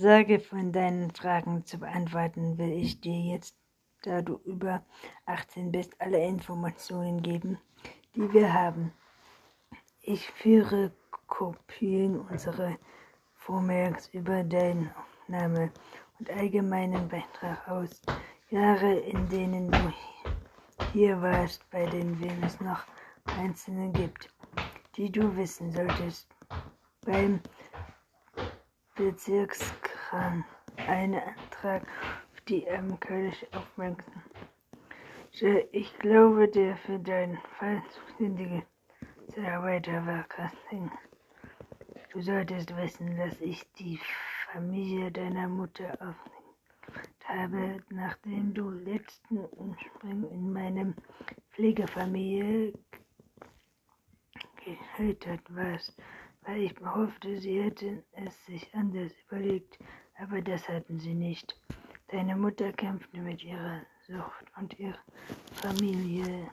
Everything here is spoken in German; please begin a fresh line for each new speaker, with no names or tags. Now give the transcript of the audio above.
Sorge von deinen Fragen zu beantworten, will ich dir jetzt, da du über 18 bist, alle Informationen geben, die wir haben. Ich führe Kopien unserer Vormerks über deinen Name und allgemeinen Beitrag aus. Jahre, in denen du hier warst, bei denen es noch einzelne gibt, die du wissen solltest. Beim Bezirkskran einen Antrag auf die Amtliche aufmerksam. Ich glaube, der für deinen Fall zuständige Mitarbeiter war Casting. Du solltest wissen, dass ich die Familie deiner Mutter aufgenommen habe, nachdem du letzten Umspring in meinem Pflegefamilie geheiratet warst weil ich hoffte, sie hätten es sich anders überlegt, aber das hatten sie nicht. Deine Mutter kämpfte mit ihrer Sucht und ihrer Familie.